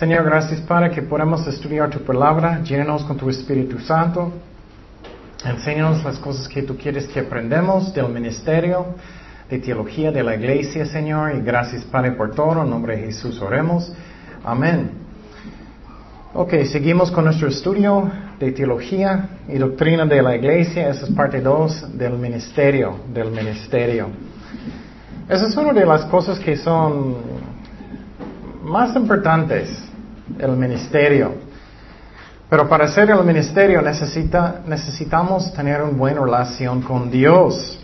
Señor, gracias para que podamos estudiar tu palabra, llénanos con tu Espíritu Santo, enséñanos las cosas que tú quieres que aprendamos del ministerio, de teología de la iglesia, Señor, y gracias Padre por todo, en nombre de Jesús oremos. Amén. Ok, seguimos con nuestro estudio de teología y doctrina de la iglesia. Esa es parte 2 del ministerio, del ministerio. Esa es una de las cosas que son más importantes, el ministerio. Pero para hacer el ministerio necesita, necesitamos tener una buena relación con Dios.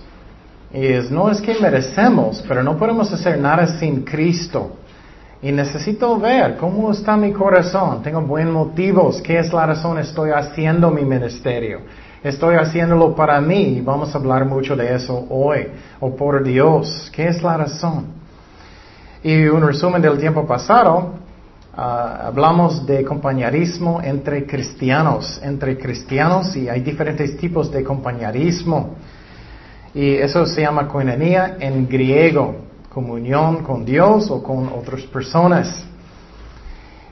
Y es, no es que merecemos, pero no podemos hacer nada sin Cristo. Y necesito ver cómo está mi corazón. Tengo buenos motivos. ¿Qué es la razón? Estoy haciendo mi ministerio. Estoy haciéndolo para mí. Vamos a hablar mucho de eso hoy. O por Dios. ¿Qué es la razón? Y un resumen del tiempo pasado. Ah, hablamos de compañerismo entre cristianos. Entre cristianos y hay diferentes tipos de compañerismo. Y eso se llama koinonia en griego comunión con Dios o con otras personas.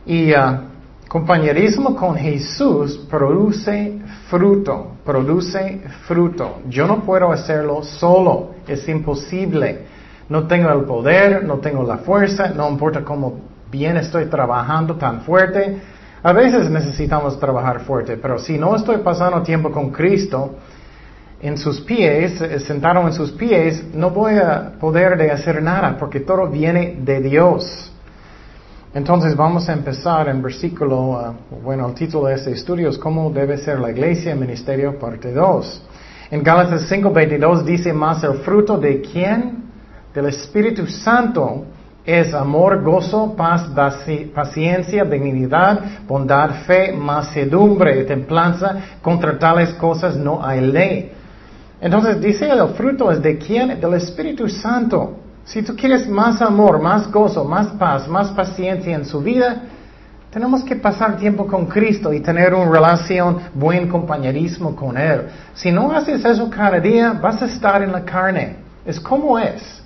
Y uh, compañerismo con Jesús produce fruto, produce fruto. Yo no puedo hacerlo solo, es imposible. No tengo el poder, no tengo la fuerza, no importa cómo bien estoy trabajando tan fuerte. A veces necesitamos trabajar fuerte, pero si no estoy pasando tiempo con Cristo, en sus pies, eh, sentado en sus pies, no voy a poder de hacer nada porque todo viene de Dios. Entonces vamos a empezar en versículo, ah, bueno, el título de este estudio es cómo debe ser la iglesia ministerio parte 2. En Gálatas 5:22 dice más el fruto de quién? Del Espíritu Santo es amor, gozo, paz, paciencia, dignidad, bondad, fe, mansedumbre, templanza. Contra tales cosas no hay ley. Entonces dice el fruto es de quién? Del Espíritu Santo. Si tú quieres más amor, más gozo, más paz, más paciencia en su vida, tenemos que pasar tiempo con Cristo y tener una relación, buen compañerismo con Él. Si no haces eso cada día, vas a estar en la carne. Es como es.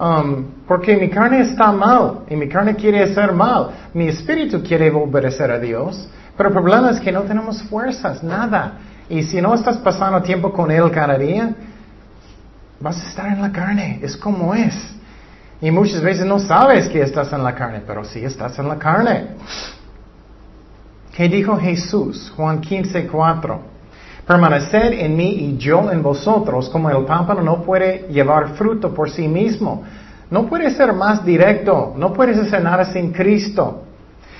Um, porque mi carne está mal y mi carne quiere hacer mal. Mi espíritu quiere obedecer a Dios. Pero el problema es que no tenemos fuerzas, nada. Y si no estás pasando tiempo con Él cada día, vas a estar en la carne. Es como es. Y muchas veces no sabes que estás en la carne, pero sí estás en la carne. ¿Qué dijo Jesús? Juan 15, 4. Permaneced en mí y yo en vosotros, como el pámpano no puede llevar fruto por sí mismo. No puede ser más directo, no puedes hacer nada sin Cristo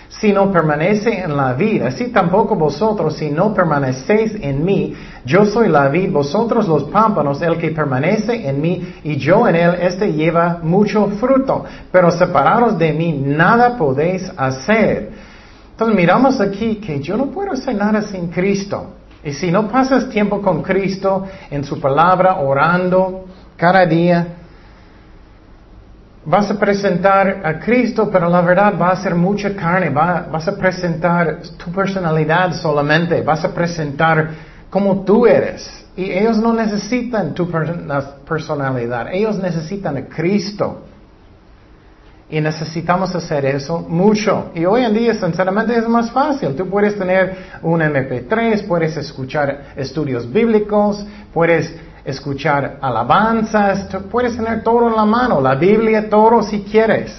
si no permanece en la vida, así tampoco vosotros, si no permanecéis en mí, yo soy la vid, vosotros los pámpanos, el que permanece en mí y yo en él, este lleva mucho fruto, pero separados de mí nada podéis hacer. Entonces miramos aquí que yo no puedo hacer sin Cristo. Y si no pasas tiempo con Cristo en su palabra, orando cada día, vas a presentar a Cristo, pero la verdad va a ser mucha carne, vas a presentar tu personalidad solamente, vas a presentar como tú eres. Y ellos no necesitan tu personalidad, ellos necesitan a Cristo. Y necesitamos hacer eso mucho. Y hoy en día, sinceramente, es más fácil. Tú puedes tener un MP3, puedes escuchar estudios bíblicos, puedes escuchar alabanzas, puedes tener todo en la mano, la Biblia, todo si quieres.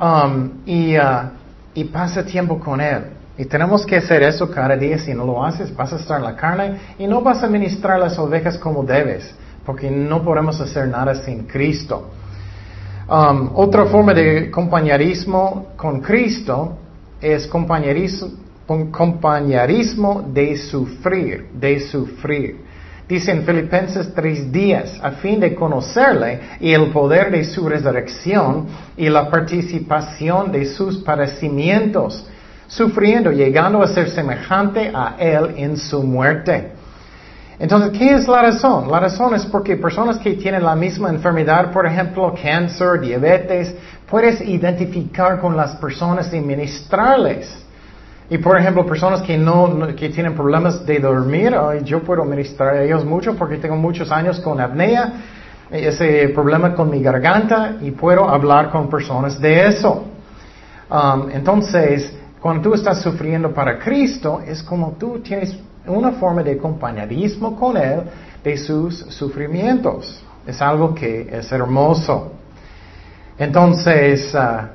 Um, y, uh, y pasa tiempo con Él. Y tenemos que hacer eso cada día. Si no lo haces, vas a estar en la carne y no vas a ministrar las ovejas como debes, porque no podemos hacer nada sin Cristo. Um, otra forma de compañerismo con Cristo es compañerismo, compañerismo de sufrir, de sufrir. Dice en Filipenses 3:10, a fin de conocerle y el poder de su resurrección y la participación de sus padecimientos, sufriendo, llegando a ser semejante a él en su muerte. Entonces, ¿qué es la razón? La razón es porque personas que tienen la misma enfermedad, por ejemplo, cáncer, diabetes, puedes identificar con las personas y ministrarles. Y por ejemplo, personas que no, que tienen problemas de dormir, yo puedo ministrar a ellos mucho porque tengo muchos años con apnea, ese problema con mi garganta y puedo hablar con personas de eso. Um, entonces, cuando tú estás sufriendo para Cristo, es como tú tienes una forma de compañerismo con Él de sus sufrimientos. Es algo que es hermoso. Entonces, uh,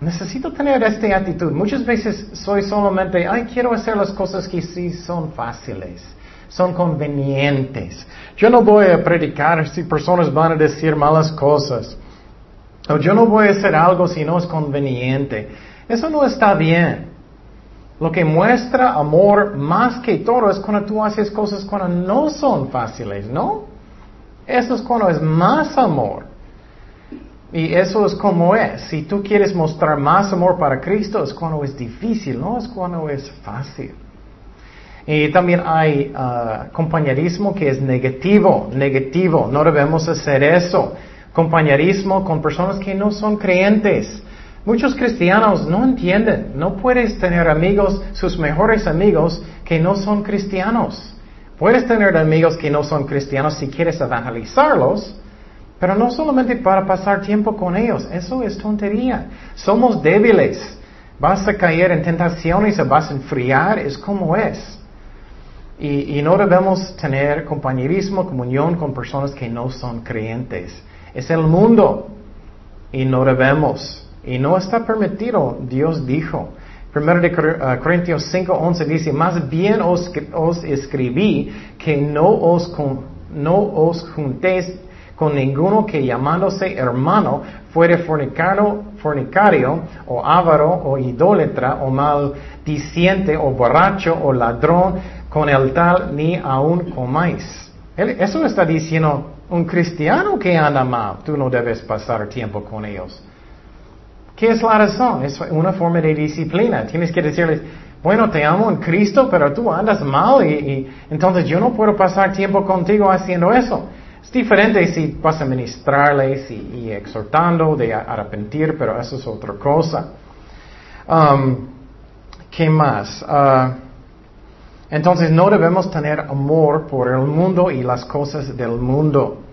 necesito tener esta actitud. Muchas veces soy solamente, ay, quiero hacer las cosas que sí son fáciles, son convenientes. Yo no voy a predicar si personas van a decir malas cosas. O yo no voy a hacer algo si no es conveniente. Eso no está bien. Lo que muestra amor más que todo es cuando tú haces cosas cuando no son fáciles, ¿no? Eso es cuando es más amor. Y eso es como es. Si tú quieres mostrar más amor para Cristo, es cuando es difícil, no es cuando es fácil. Y también hay uh, compañerismo que es negativo, negativo. No debemos hacer eso. Compañerismo con personas que no son creyentes. Muchos cristianos no entienden, no puedes tener amigos, sus mejores amigos, que no son cristianos. Puedes tener amigos que no son cristianos si quieres evangelizarlos, pero no solamente para pasar tiempo con ellos, eso es tontería. Somos débiles, vas a caer en tentaciones, vas a enfriar, es como es. Y, y no debemos tener compañerismo, comunión con personas que no son creyentes. Es el mundo y no debemos. Y no está permitido, Dios dijo. Primero de uh, Corintios 5, 11 dice, más bien os, escribí que no os, no os juntéis con ninguno que llamándose hermano fuere fornicano, fornicario o avaro o idólatra o maldiciente o borracho o ladrón con el tal ni aún comáis. Eso está diciendo un cristiano que anda mal. Tú no debes pasar tiempo con ellos. ¿Qué es la razón? Es una forma de disciplina. Tienes que decirles, bueno, te amo en Cristo, pero tú andas mal y, entonces yo no puedo pasar tiempo contigo haciendo eso. Es diferente si vas a ministrarles y, exhortando de arrepentir, pero eso es otra cosa. Um, ¿Qué más? Uh, entonces no debemos tener amor por el mundo y las cosas del mundo.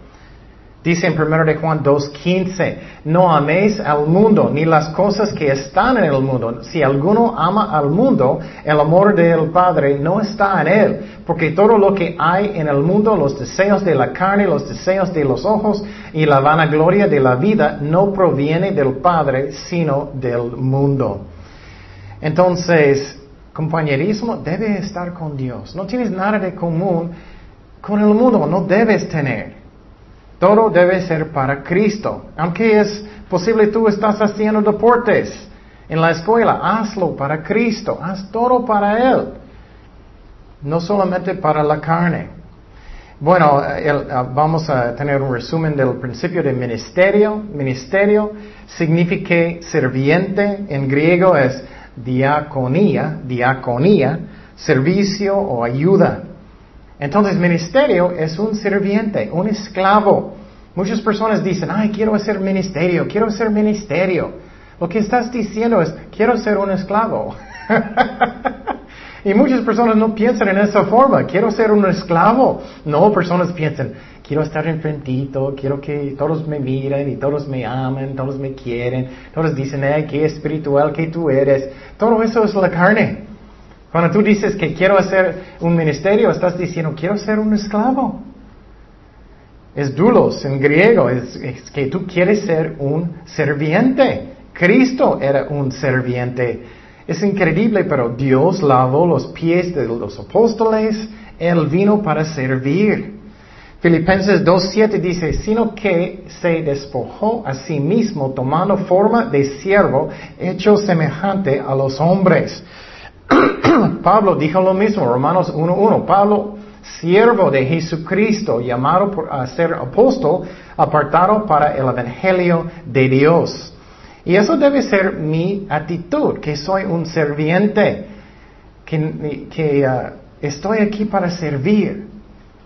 Dice en 1 de Juan 2.15, no améis al mundo ni las cosas que están en el mundo. Si alguno ama al mundo, el amor del Padre no está en él, porque todo lo que hay en el mundo, los deseos de la carne, los deseos de los ojos y la vanagloria de la vida, no proviene del Padre, sino del mundo. Entonces, compañerismo debe estar con Dios. No tienes nada de común con el mundo, no debes tener. Todo debe ser para Cristo. Aunque es posible tú estás haciendo deportes en la escuela, hazlo para Cristo. Haz todo para Él. No solamente para la carne. Bueno, ah, vamos a tener un resumen del principio de ministerio. Ministerio significa serviente. En griego es diaconía, diaconía, servicio o ayuda. Entonces, ministerio es un sirviente, un esclavo. Muchas personas dicen, ay, quiero hacer ministerio, quiero hacer ministerio. Lo que estás diciendo es, quiero ser un esclavo. y muchas personas no piensan en esa forma, quiero ser un esclavo. No, personas piensan, quiero estar enfrentito, quiero que todos me miren y todos me amen, todos me quieren, todos dicen, ay, qué espiritual que tú eres. Todo eso es la carne. Cuando tú dices que quiero hacer un ministerio, estás diciendo, quiero ser un esclavo. Es dulos en griego, es, que tú quieres ser un serviente. Cristo era un serviente. Es increíble, pero Dios lavó los pies de los apóstoles, Él vino para servir. Filipenses 2.7 dice, sino que se despojó a sí mismo tomando forma de siervo, hecho semejante a los hombres. Pablo dijo lo mismo, Romanos 1.1. Pablo, siervo de Jesucristo, llamado a ser apóstol, apartado para el Evangelio de Dios. Y eso debe ser mi actitud, que soy un serviente, que, uh, estoy aquí para servir.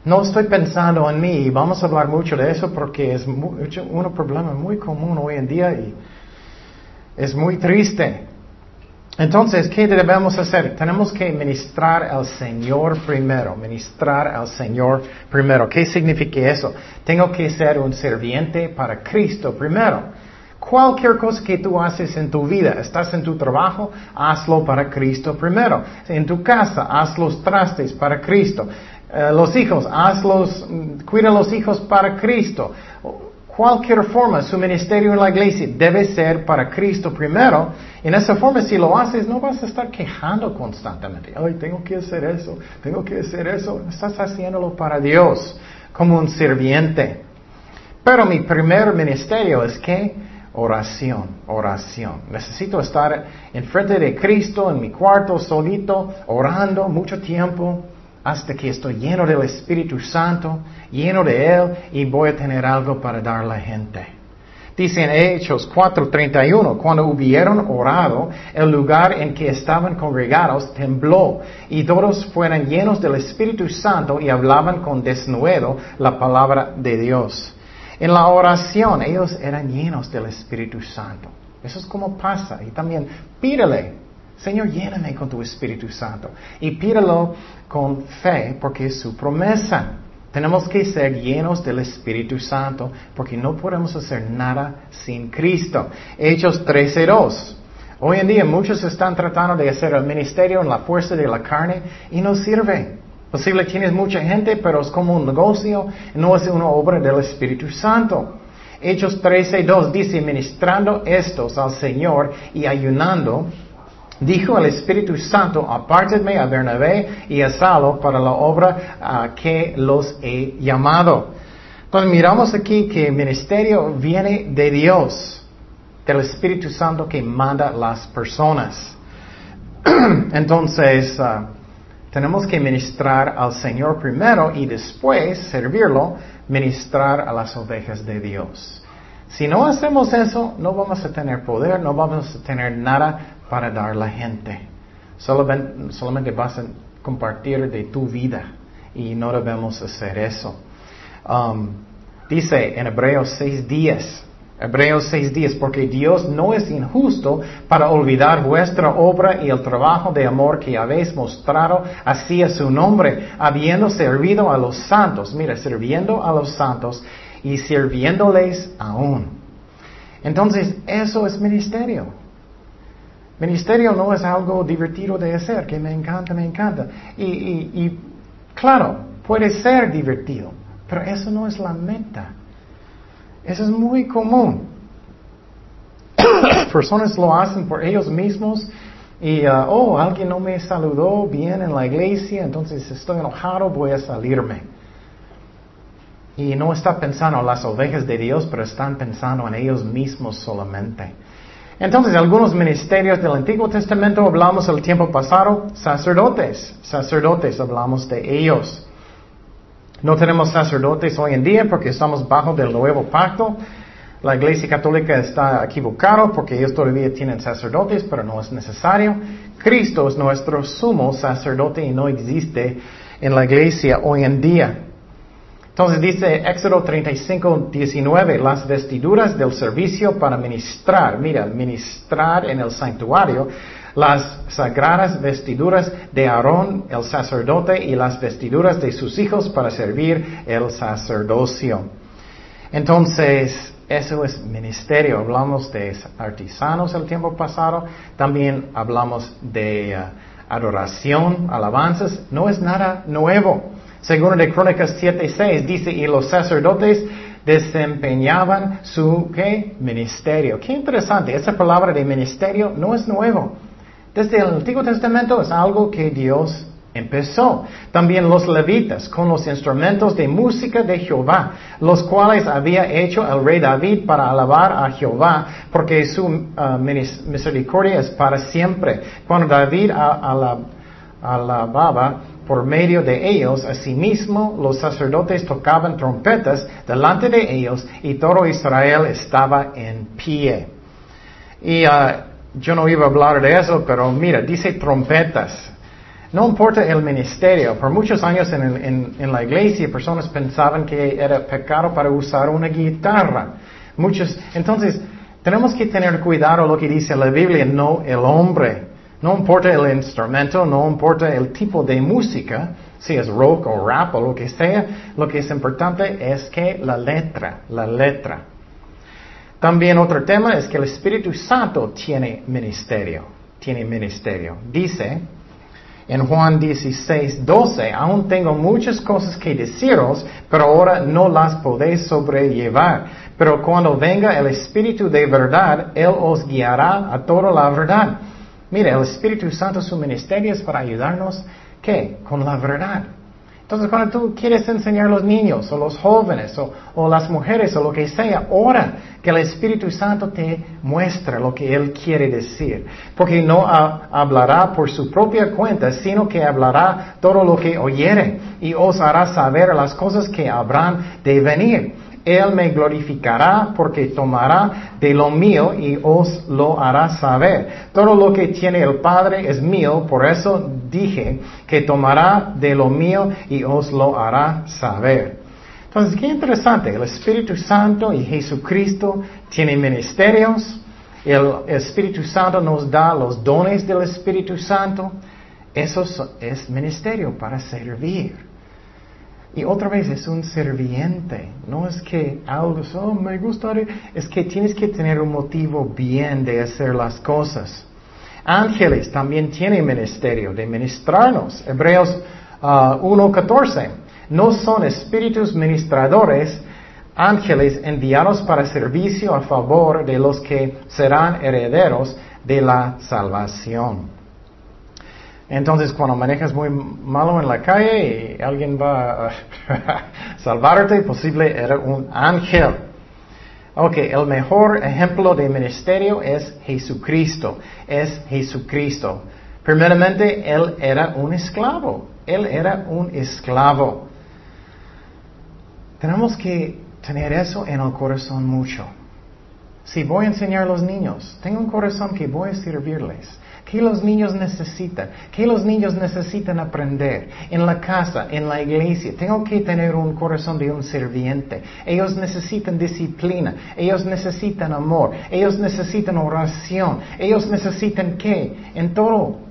No estoy pensando en mí, y vamos a hablar mucho de eso porque es un problema muy común hoy en día y es muy triste. Entonces, ¿qué debemos hacer? Tenemos que ministrar al Señor primero, ministrar al Señor primero. ¿Qué significa eso? Tengo que ser un serviente para Cristo primero. Cualquier cosa que tú haces en tu vida, estás en tu trabajo, hazlo para Cristo primero. En tu casa, haz los trastes para Cristo. Eh, los hijos, hazlos, mm, cuida a los hijos para Cristo. Cualquier forma, su ministerio en la iglesia debe ser para Cristo primero. En esa forma, si lo haces, no vas a estar quejando constantemente. Ay, tengo que hacer eso, tengo que hacer eso. Estás haciéndolo para Dios, como un sirviente. Pero mi primer ministerio es que oración, oración. Necesito estar enfrente de Cristo en mi cuarto solito, orando mucho tiempo hasta que estoy lleno del Espíritu Santo, lleno de Él y voy a tener algo para dar a la gente. Dice en Hechos 4:31, cuando hubieron orado, el lugar en que estaban congregados tembló y todos fueron llenos del Espíritu Santo y hablaban con desnudo la palabra de Dios. En la oración ellos eran llenos del Espíritu Santo. Eso es como pasa. Y también pídele, Señor, lléname con tu Espíritu Santo. Y pídelo con fe porque es su promesa. Tenemos que ser llenos del Espíritu Santo porque no podemos hacer nada sin Cristo. Hechos 13.2. Hoy en día muchos están tratando de hacer el ministerio en la fuerza de la carne y no sirve. Posible tienes mucha gente, pero es como un negocio, no es una obra del Espíritu Santo. Hechos 13.2 dice, ministrando estos al Señor y ayunando, dijo el Espíritu Santo, apártenme a Bernabé y a Salo para la obra a que los he llamado. Entonces miramos aquí que el ministerio viene de Dios, del Espíritu Santo que manda las personas. Entonces, ah, tenemos que ministrar al Señor primero y después servirlo, ministrar a las ovejas de Dios. Si no hacemos eso, no vamos a tener poder, no vamos a tener nada para dar a la gente. Solamente, vas a compartir de tu vida y no debemos hacer eso. Um, dice en Hebreos 6 días, Hebreos 6 días, porque Dios no es injusto para olvidar vuestra obra y el trabajo de amor que habéis mostrado hacia su nombre, habiendo servido a los santos, mira, sirviendo a los santos y sirviéndoles aún. Entonces, eso es ministerio. Ministerio no es algo divertido de hacer, que me encanta, me encanta. Y, y claro, puede ser divertido, pero eso no es la meta. Eso es muy común. Personas lo hacen por ellos mismos y, uh, oh, alguien no me saludó bien en la iglesia, entonces estoy enojado, voy a salirme. Y no está pensando en las ovejas de Dios, pero están pensando en ellos mismos solamente. Entonces, algunos ministerios del Antiguo Testamento hablamos el tiempo pasado, sacerdotes, sacerdotes hablamos de ellos. No tenemos sacerdotes hoy en día porque estamos bajo del nuevo pacto. La Iglesia Católica está equivocada porque ellos todavía tienen sacerdotes, pero no es necesario. Cristo es nuestro sumo sacerdote y no existe en la Iglesia hoy en día. Entonces dice Éxodo 35, 19, las vestiduras del servicio para ministrar, mira, ministrar en el santuario las sagradas vestiduras de Aarón el sacerdote y las vestiduras de sus hijos para servir el sacerdocio. Entonces, eso es ministerio. Hablamos de artesanos el tiempo pasado, también hablamos de uh, adoración, alabanzas. No es nada nuevo. Según de Crónicas 7.6 dice, y los sacerdotes desempeñaban su ministerio. Qué interesante, esa palabra de ministerio no es nuevo. Desde el Antiguo Testamento es algo que Dios empezó. También los levitas con los instrumentos de música de Jehová, los cuales había hecho el rey David para alabar a Jehová, porque su uh, misericordia es para siempre. Cuando David alababa por medio de ellos, asimismo los sacerdotes tocaban trompetas delante de ellos y todo Israel estaba en pie. Y uh, yo no iba a hablar de eso, pero mira, dice trompetas. No importa el ministerio. Por muchos años en, la iglesia personas pensaban que era pecado para usar una guitarra. Muchos, entonces, tenemos que tener cuidado lo que dice la Biblia, no el hombre. No importa el instrumento, no importa el tipo de música, si es rock o rap o lo que sea, lo que es importante es que la letra, la letra. También otro tema es que el Espíritu Santo tiene ministerio. Tiene ministerio. Dice en Juan 16, 12, aún tengo muchas cosas que deciros, pero ahora no las podéis sobrellevar. Pero cuando venga el Espíritu de verdad, Él os guiará a toda la verdad. Mire, el Espíritu Santo, su ministerio es para ayudarnos, ¿qué? Con la verdad. Entonces, cuando tú quieres enseñar a los niños, o los jóvenes, o, las mujeres, o lo que sea, ora que el Espíritu Santo te muestre lo que Él quiere decir. Porque no hablará por su propia cuenta, sino que hablará todo lo que oyere y os hará saber las cosas que habrán de venir. Él me glorificará porque tomará de lo mío y os lo hará saber. Todo lo que tiene el Padre es mío, por eso dije que tomará de lo mío y os lo hará saber. Entonces, qué interesante, el Espíritu Santo y Jesucristo tienen ministerios, el Espíritu Santo nos da los dones del Espíritu Santo, eso es ministerio para servir. Y otra vez es un serviente, no es que algo, oh, me gustaría, es que tienes que tener un motivo bien de hacer las cosas. Ángeles también tienen ministerio de ministrarnos. Hebreos 1.14. Ah, no son espíritus ministradores, ángeles enviados para servicio a favor de los que serán herederos de la salvación. Entonces, cuando manejas muy malo en la calle y alguien va a salvarte, posible era un ángel. Ok, el mejor ejemplo de ministerio es Jesucristo. Es Jesucristo. Primeramente, Él era un esclavo. Él era un esclavo. Tenemos que tener eso en el corazón mucho. Si voy a enseñar a los niños, tengo un corazón que voy a servirles. ¿Qué los niños necesitan? ¿Qué los niños necesitan aprender? En la casa, en la iglesia. Tengo que tener un corazón de un serviente. Ellos necesitan disciplina. Ellos necesitan amor. Ellos necesitan oración. Ellos necesitan qué? En todo.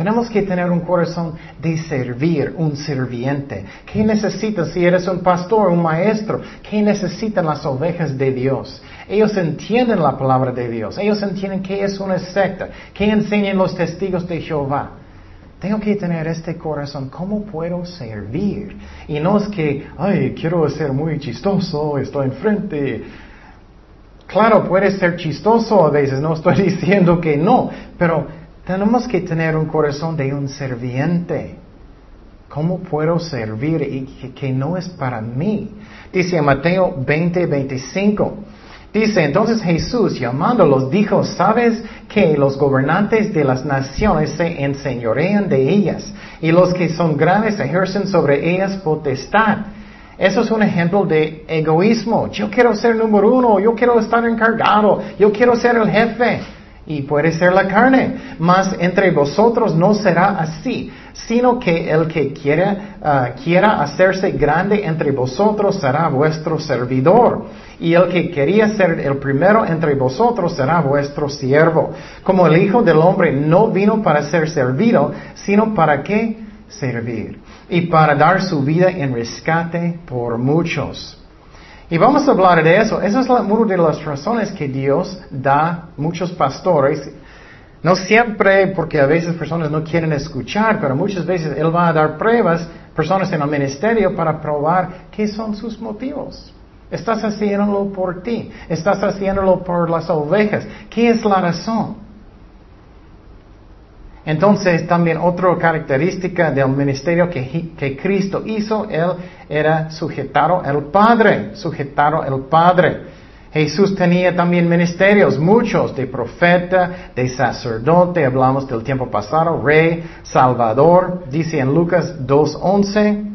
Tenemos que tener un corazón de servir, un serviente. ¿Qué necesitas si eres un pastor, un maestro? ¿Qué necesitan las ovejas de Dios? Ellos entienden la palabra de Dios. Ellos entienden qué es una secta, qué enseñan los testigos de Jehová. Tengo que tener este corazón, ¿cómo puedo servir? Y no es que, ay, quiero ser muy chistoso, estoy enfrente. Claro, puede ser chistoso a veces, no estoy diciendo que no, pero tenemos que tener un corazón de un serviente. ¿Cómo puedo servir y que, no es para mí? Dice Mateo 20, 25. Dice entonces Jesús llamándolos dijo, ¿sabes que los gobernantes de las naciones se enseñorean de ellas y los que son grandes ejercen sobre ellas potestad? Eso es un ejemplo de egoísmo. Yo quiero ser número uno, yo quiero estar encargado, yo quiero ser el jefe y puede ser la carne, mas entre vosotros no será así, sino que el que quiera, ah, quiera hacerse grande entre vosotros será vuestro servidor, y el que quería ser el primero entre vosotros será vuestro siervo. Como el Hijo del Hombre no vino para ser servido, sino para qué servir, y para dar su vida en rescate por muchos. Y vamos a hablar de eso. Esa es una de las razones que Dios da muchos pastores. No siempre, porque a veces personas no quieren escuchar, pero muchas veces Él va a dar pruebas, personas en el ministerio, para probar qué son sus motivos. Estás haciéndolo por ti, estás haciéndolo por las ovejas. ¿Qué es la razón? Entonces también otra característica del ministerio que, que, Cristo hizo, Él era sujetado al Padre, sujetado al Padre. Jesús tenía también ministerios, muchos, de profeta, de sacerdote, hablamos del tiempo pasado, rey, salvador, dice en Lucas 2.11,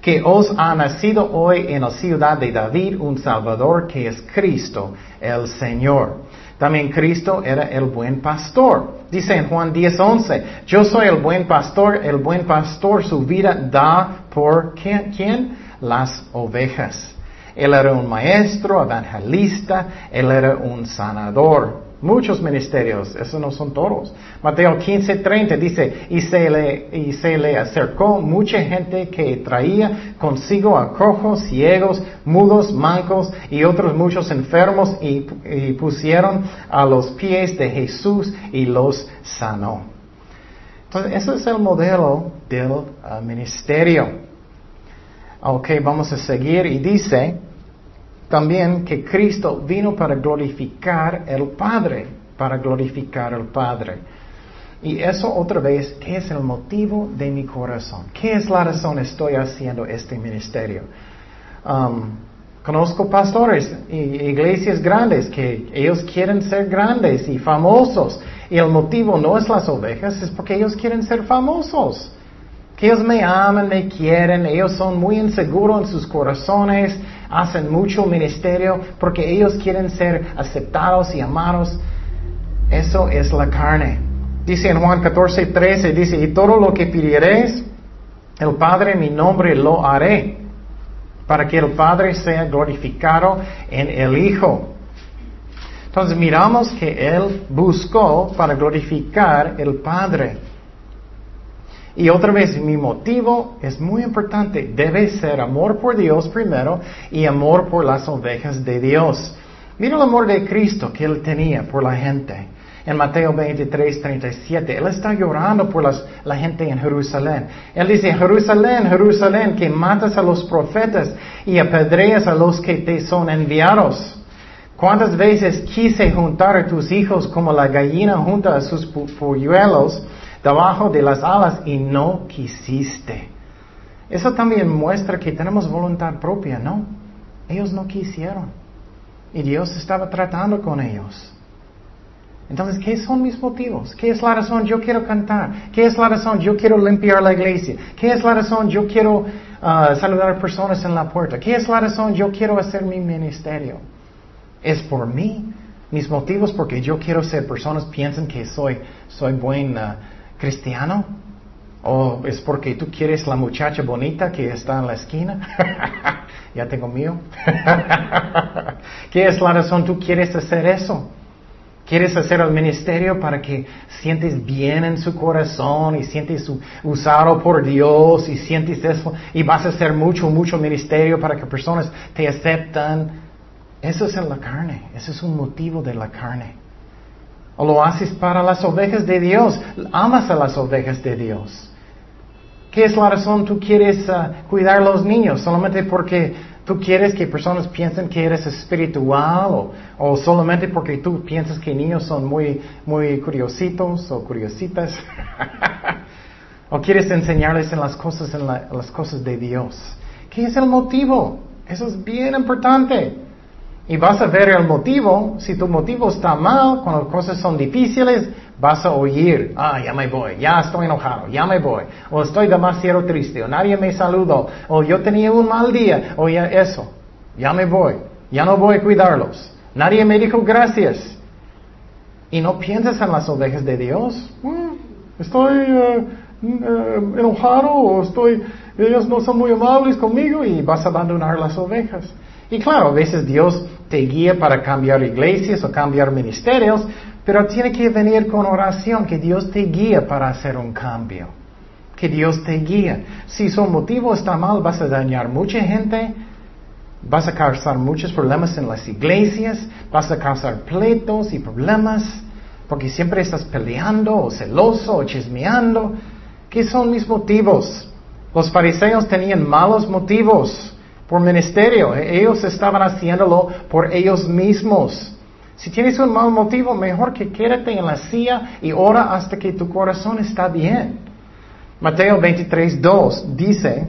que os ha nacido hoy en la ciudad de David un salvador que es Cristo, el Señor. También Cristo era el buen pastor. Dice en Juan 10:11, yo soy el buen pastor, el buen pastor su vida da por ¿quién? Las ovejas. Él era un maestro, evangelista, él era un sanador. Muchos ministerios, esos no son todos. Mateo 15:30 dice, y se, le, y se le acercó mucha gente que traía consigo a cojos, ciegos, mudos, mancos y otros muchos enfermos y, pusieron a los pies de Jesús y los sanó. Entonces, ese es el modelo del ah, ministerio. Ok, vamos a seguir y dice, también que Cristo vino para glorificar el Padre, para glorificar al Padre. Y eso otra vez, ¿qué es el motivo de mi corazón? ¿Qué es la razón estoy haciendo este ministerio? Um, conozco pastores y iglesias grandes que ellos quieren ser grandes y famosos. Y el motivo no es las ovejas, es porque ellos quieren ser famosos. Que ellos me aman, me quieren, ellos son muy inseguros en sus corazones hacen mucho ministerio porque ellos quieren ser aceptados y amados. Eso es la carne. Dice en Juan 14, 13, dice, y todo lo que pidiereis, el Padre en mi nombre lo haré, para que el Padre sea glorificado en el Hijo. Entonces miramos que Él buscó para glorificar el Padre. Y otra vez, mi motivo es muy importante. Debe ser amor por Dios primero y amor por las ovejas de Dios. Mira el amor de Cristo que Él tenía por la gente. En Mateo 23, 37, Él está llorando por la gente en Jerusalén. Él dice, Jerusalén, Jerusalén, que matas a los profetas y apedreas a los que te son enviados. ¿Cuántas veces quise juntar a tus hijos como la gallina junta a sus polluelos? Debajo de las alas y no quisiste. Eso también muestra que tenemos voluntad propia, ¿no? Ellos no quisieron. Y Dios estaba tratando con ellos. Entonces, ¿qué son mis motivos? ¿Qué es la razón yo quiero cantar? ¿Qué es la razón yo quiero limpiar la iglesia? ¿Qué es la razón yo quiero uh, saludar a personas en la puerta? ¿Qué es la razón yo quiero hacer mi ministerio? ¿Es por mí? Mis motivos porque yo quiero ser personas piensan que soy, soy buena cristiano? ¿O es porque tú quieres la muchacha bonita que está en la esquina? ya tengo mío. ¿Qué es la razón tú quieres hacer eso? ¿Quieres hacer el ministerio para que sientes bien en su corazón y sientes usado por Dios y sientes eso y vas a hacer mucho, mucho ministerio para que personas te aceptan? Eso es en la carne, eso es un motivo de la carne. ¿O lo haces para las ovejas de Dios? ¿Amas a las ovejas de Dios? ¿Qué es la razón tú quieres uh, cuidar a los niños? ¿Solamente porque tú quieres que personas piensen que eres espiritual? ¿O, solamente porque tú piensas que niños son muy, muy curiositos o curiositas? ¿O quieres enseñarles en las cosas, en las cosas de Dios? ¿Qué es el motivo? Eso es bien importante. Y vas a ver el motivo. Si tu motivo está mal, cuando las cosas son difíciles, vas a oír, ah, ya me voy, ya estoy enojado, ya me voy, o estoy demasiado triste, o nadie me saludó, o yo tenía un mal día, o ya eso, ya me voy, ya no voy a cuidarlos. Nadie me dijo gracias. Y no piensas en las ovejas de Dios. Mm, estoy eh, enojado o estoy, ellos no son muy amables conmigo y vas a abandonar las ovejas. Y claro, a veces Dios te guía para cambiar iglesias o cambiar ministerios, pero tiene que venir con oración, que Dios te guía para hacer un cambio. Que Dios te guía. Si su motivo está mal, vas a dañar mucha gente, vas a causar muchos problemas en las iglesias, vas a causar pleitos y problemas, porque siempre estás peleando o celoso o chismeando. ¿Qué son mis motivos? Los fariseos tenían malos motivos por ministerio. Ellos estaban haciéndolo por ellos mismos. Si tienes un mal motivo, mejor que quédate en la silla y ora hasta que tu corazón está bien. Mateo 23, 2 dice,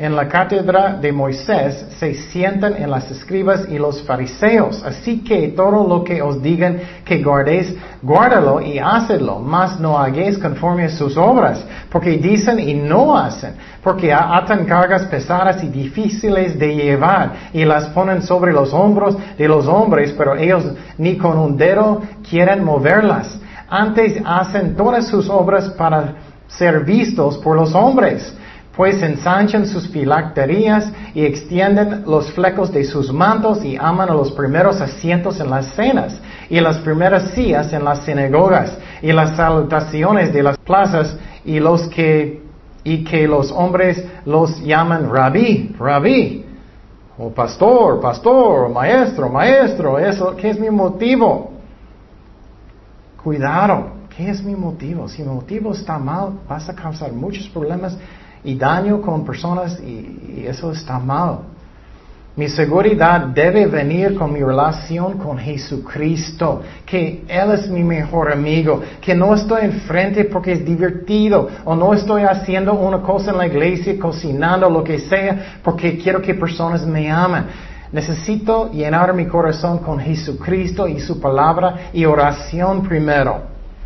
en la cátedra de Moisés se sientan en las escribas y los fariseos. Así que todo lo que os digan que guardéis, guárdalo y hacedlo, mas no hagáis conforme a sus obras, porque dicen y no hacen, porque atan cargas pesadas y difíciles de llevar y las ponen sobre los hombros de los hombres, pero ellos ni con un dedo quieren moverlas. Antes hacen todas sus obras para ser vistos por los hombres pues ensanchan sus filacterías y extienden los flecos de sus mantos y aman a los primeros asientos en las cenas y las primeras sillas en las sinagogas y las salutaciones de las plazas y los que y que los hombres los llaman rabí, rabí, o pastor, pastor, o maestro, maestro, eso, ¿qué es mi motivo? Cuidado, ¿qué es mi motivo? Si mi motivo está mal, vas a causar muchos problemas y daño con personas y, eso está mal. Mi seguridad debe venir con mi relación con Jesucristo, que Él es mi mejor amigo, que no estoy enfrente porque es divertido o no estoy haciendo una cosa en la iglesia, cocinando, lo que sea, porque quiero que personas me amen. Necesito llenar mi corazón con Jesucristo y su palabra y oración primero.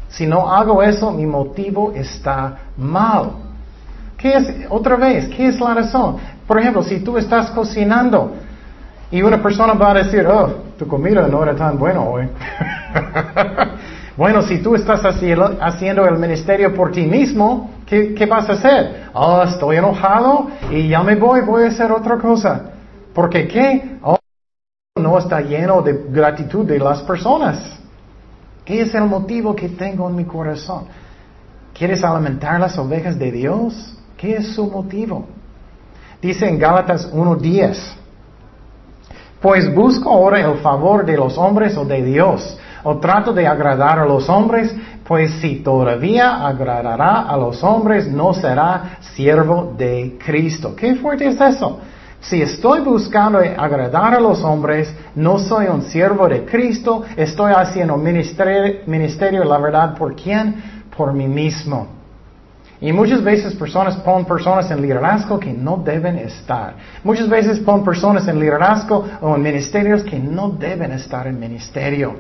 Si no hago eso, mi motivo está mal. ¿Qué es, otra vez, qué es la razón? Por ejemplo, si tú estás cocinando y una persona va a decir, oh, tu comida no era tan buena hoy. bueno, si tú estás haciendo el ministerio por ti mismo, ¿qué, ¿qué, vas a hacer? Oh, estoy enojado y ya me voy, voy a hacer otra cosa. Porque qué? Oh, no está lleno de gratitud de las personas. ¿Qué es el motivo que tengo en mi corazón? ¿Quieres alimentar las ovejas de Dios? ¿Qué es su motivo? Dice en Gálatas 1.10, pues busco ahora el favor de los hombres o de Dios, o trato de agradar a los hombres, pues si todavía agradará a los hombres, no será siervo de Cristo. ¿Qué fuerte es eso? Si estoy buscando agradar a los hombres, no soy un siervo de Cristo, estoy haciendo ministerio, ministerio la verdad, ¿por quién? Por mí mismo. Y muchas veces personas ponen personas en liderazgo que no deben estar. Muchas veces ponen personas en liderazgo o en ministerios que no deben estar en ministerio.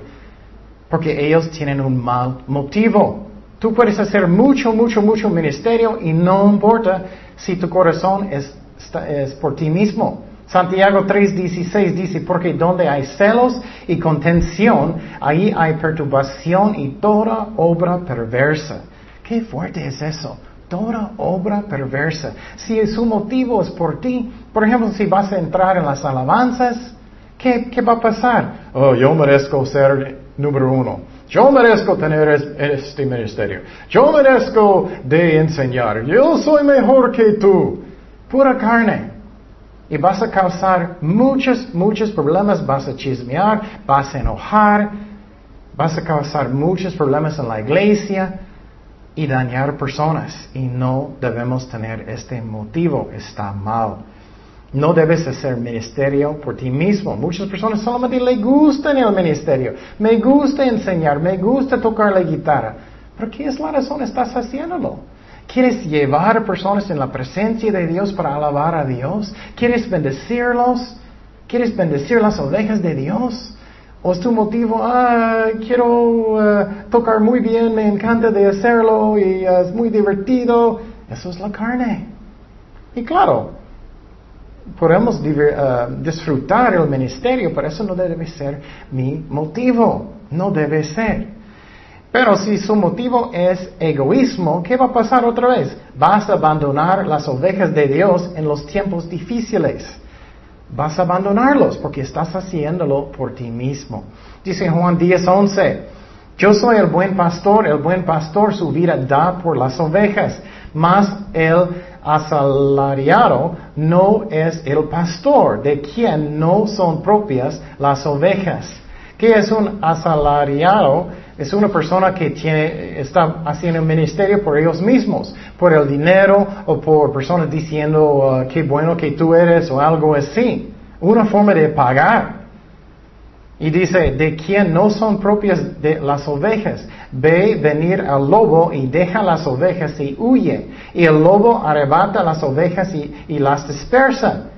Porque ellos tienen un mal motivo. Tú puedes hacer mucho, mucho, mucho ministerio y no importa si tu corazón es es por ti mismo. Santiago 3:16 dice, porque donde hay celos y contención, ahí hay perturbación y toda obra perversa. Qué fuerte es eso. Toda obra perversa. Si su motivo es por ti, por ejemplo, si vas a entrar en las alabanzas, ¿qué, qué va a pasar? Oh, yo merezco ser número uno. Yo merezco tener este ministerio. Yo merezco de enseñar. Yo soy mejor que tú pura carne. Y vas a causar muchos, muchos problemas, vas a chismear, vas a enojar, vas a causar muchos problemas en la iglesia y dañar personas. Y no debemos tener este motivo, está mal. No debes hacer ministerio por ti mismo. Muchas personas solamente le gustan el ministerio. Me gusta enseñar, me gusta tocar la guitarra. ¿Pero qué es la razón? Estás haciéndolo. ¿Quieres llevar personas en la presencia de Dios para alabar a Dios? ¿Quieres bendecirlos? ¿Quieres bendecir las ovejas de Dios? ¿O es tu motivo, ah, quiero uh, tocar muy bien, me encanta de hacerlo y es muy divertido? Eso es la carne. Y claro, podemos uh, disfrutar el ministerio, pero eso no debe ser mi motivo. No debe ser. Pero si su motivo es egoísmo, ¿qué va a pasar otra vez? Vas a abandonar las ovejas de Dios en los tiempos difíciles. Vas a abandonarlos porque estás haciéndolo por ti mismo. Dice Juan 10:11, yo soy el buen pastor, el buen pastor su vida da por las ovejas, mas el asalariado no es el pastor, de quien no son propias las ovejas. ¿Qué es un asalariado? Es una persona que tiene, está haciendo ministerio por ellos mismos, por el dinero o por personas diciendo uh, qué bueno que tú eres o algo así. Una forma de pagar. Y dice, de quien no son propias de las ovejas, ve venir al lobo y deja las ovejas y huye. Y el lobo arrebata las ovejas y, y las dispersa.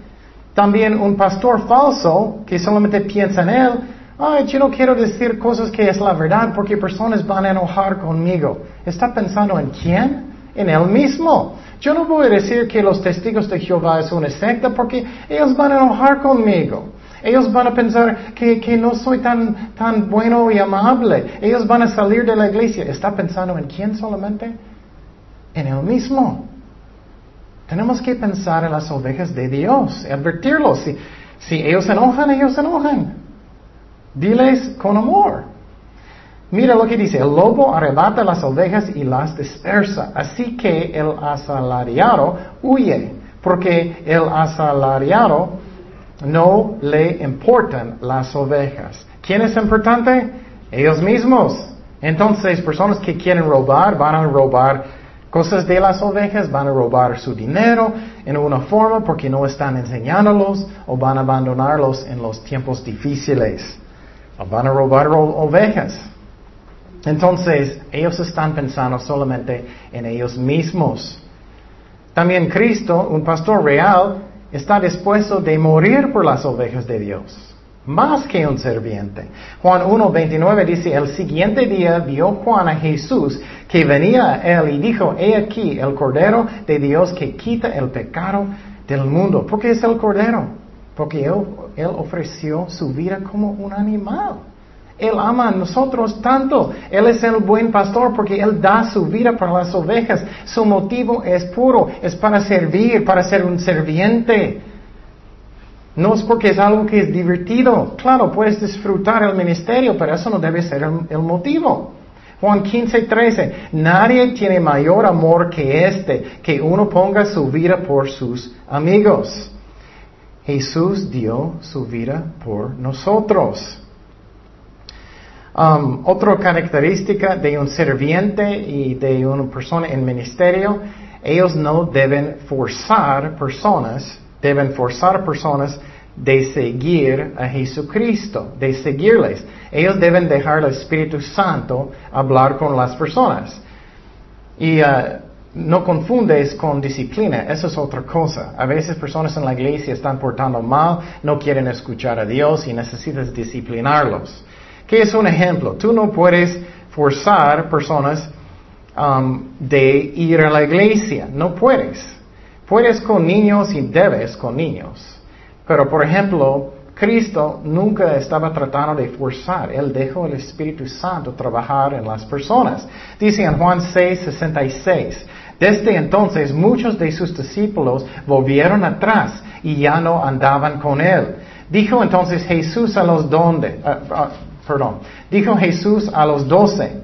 También un pastor falso que solamente piensa en él, Ay, yo no quiero decir cosas que es la verdad porque personas van a enojar conmigo. ¿Está pensando en quién? En él mismo. Yo no voy a decir que los testigos de Jehová es una secta porque ellos van a enojar conmigo. Ellos van a pensar que, que, no soy tan, tan bueno y amable. Ellos van a salir de la iglesia. ¿Está pensando en quién solamente? En él mismo. Tenemos que pensar en las ovejas de Dios, advertirlos. Si, si ellos enojan, ellos enojan. Diles con amor. Mira lo que dice, el lobo arrebata las ovejas y las dispersa, así que el asalariado huye, porque el asalariado no le importan las ovejas. ¿Quién es importante? Ellos mismos. Entonces, personas que quieren robar van a robar cosas de las ovejas, van a robar su dinero en una forma porque no están enseñándolos o van a abandonarlos en los tiempos difíciles. Van a robar ovejas. Entonces, ellos están pensando solamente en ellos mismos. También Cristo, un pastor real, está dispuesto de morir por las ovejas de Dios, más que un serviente. Juan 1.29 dice, el siguiente día vio Juan a Jesús que venía a él y dijo, he aquí el Cordero de Dios que quita el pecado del mundo. ¿Por qué es el Cordero? Porque él, él ofreció su vida como un animal. Él ama a nosotros tanto. Él es el buen pastor porque Él da su vida para las ovejas. Su motivo es puro, es para servir, para ser un serviente. No es porque es algo que es divertido. Claro, puedes disfrutar el ministerio, pero eso no debe ser el, motivo. Juan 15, 13. Nadie tiene mayor amor que este, que uno ponga su vida por sus amigos. Jesús dio su vida por nosotros. Um, otra característica de un serviente y de una persona en ministerio, ellos no deben forzar personas, deben forzar personas de seguir a Jesucristo, de seguirles. Ellos deben dejar al Espíritu Santo hablar con las personas. Y uh, no confundes con disciplina, eso es otra cosa. A veces personas en la iglesia están portando mal, no quieren escuchar a Dios y necesitas disciplinarlos. ¿Qué es un ejemplo? Tú no puedes forzar personas um, de ir a la iglesia, no puedes. Puedes con niños y debes con niños. Pero, por ejemplo, Cristo nunca estaba tratando de forzar, Él dejó el Espíritu Santo trabajar en las personas. Dice en Juan 6, 66, desde entonces muchos de sus discípulos volvieron atrás y ya no andaban con Él. Dijo entonces Jesús a los donde, perdón, dijo Jesús a los doce,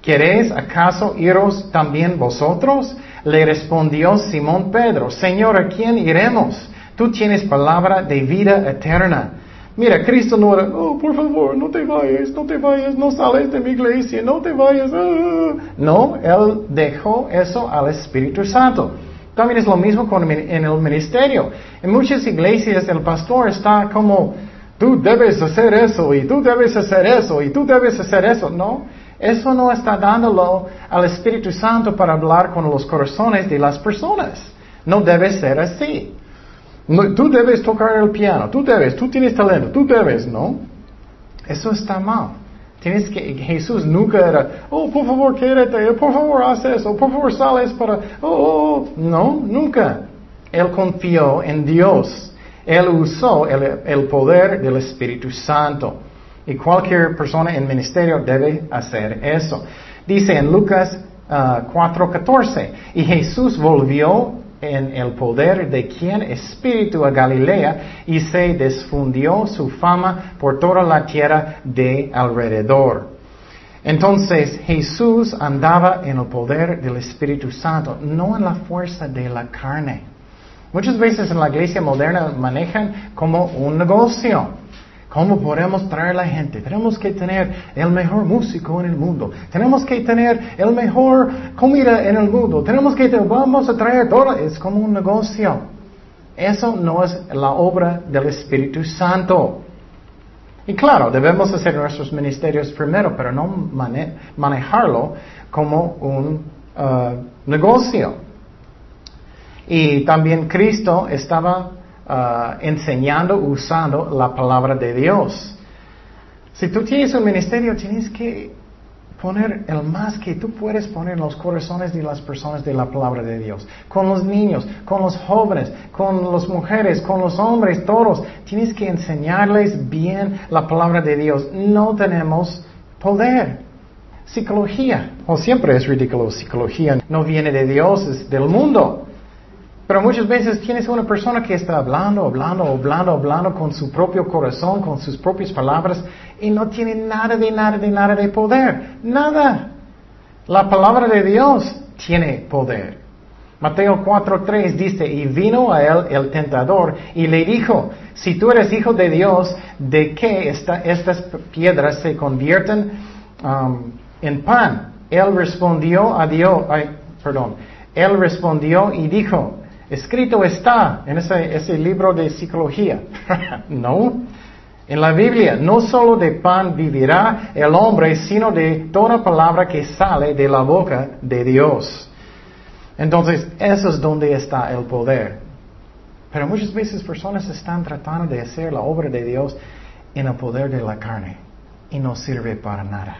¿queréis acaso iros también vosotros? Le respondió Simón Pedro, Señor, ¿a quién iremos? Tú tienes palabra de vida eterna. Mira, Cristo no era, oh, por favor, no te vayas, no te vayas, no sales de mi iglesia, no te vayas. Ah". No, Él dejó eso al Espíritu Santo. También es lo mismo con, en el ministerio. En muchas iglesias el pastor está como, tú debes hacer eso y tú debes hacer eso y tú debes hacer eso. No, eso no está dándolo al Espíritu Santo para hablar con los corazones de las personas. No debe ser así. Tú debes tocar el piano, tú debes, tú tienes talento, tú debes, ¿no? Eso está mal. Tienes que, Jesús nunca era, oh, por favor, quédate, por favor, haz eso, por favor, sales para, oh, oh, oh. no, nunca. Él confió en Dios. Él usó el, poder del Espíritu Santo. Y cualquier persona en ministerio debe hacer eso. Dice en Lucas 4:14, ah, y Jesús volvió en el poder de quien espíritu a Galilea y se desfundió su fama por toda la tierra de alrededor. Entonces Jesús andaba en el poder del Espíritu Santo, no en la fuerza de la carne. Muchas veces en la iglesia moderna manejan como un negocio. ¿Cómo podemos traer a la gente? Tenemos que tener el mejor músico en el mundo. Tenemos que tener el mejor comida en el mundo. Tenemos que vamos a traer todo. Es como un negocio. Eso no es la obra del Espíritu Santo. Y claro, debemos hacer nuestros ministerios primero, pero no manejarlo como un uh, negocio. Y también Cristo estaba ah, enseñando, usando la palabra de Dios. Si tú tienes un ministerio, tienes que poner el más que tú puedes poner en los corazones de las personas de la palabra de Dios. Con los niños, con los jóvenes, con las mujeres, con los hombres, todos. Tienes que enseñarles bien la palabra de Dios. No tenemos poder. Psicología, o siempre es ridículo, psicología no viene de Dios, es del mundo. Pero muchas veces tienes una persona que está hablando, hablando, hablando, hablando con su propio corazón, con sus propias palabras, y no tiene nada de nada de nada de poder. Nada. La palabra de Dios tiene poder. Mateo 4.3 dice, y vino a él el tentador y le dijo, si tú eres hijo de Dios, ¿de qué estas piedras se convierten um, en pan? Él respondió a Dios, perdón, él respondió y dijo, escrito está en ese, libro de psicología. no, en la Biblia, no solo de pan vivirá el hombre, sino de toda palabra que sale de la boca de Dios. Entonces, eso es donde está el poder. Pero muchas veces personas están tratando de hacer la obra de Dios en el poder de la carne y no sirve para nada.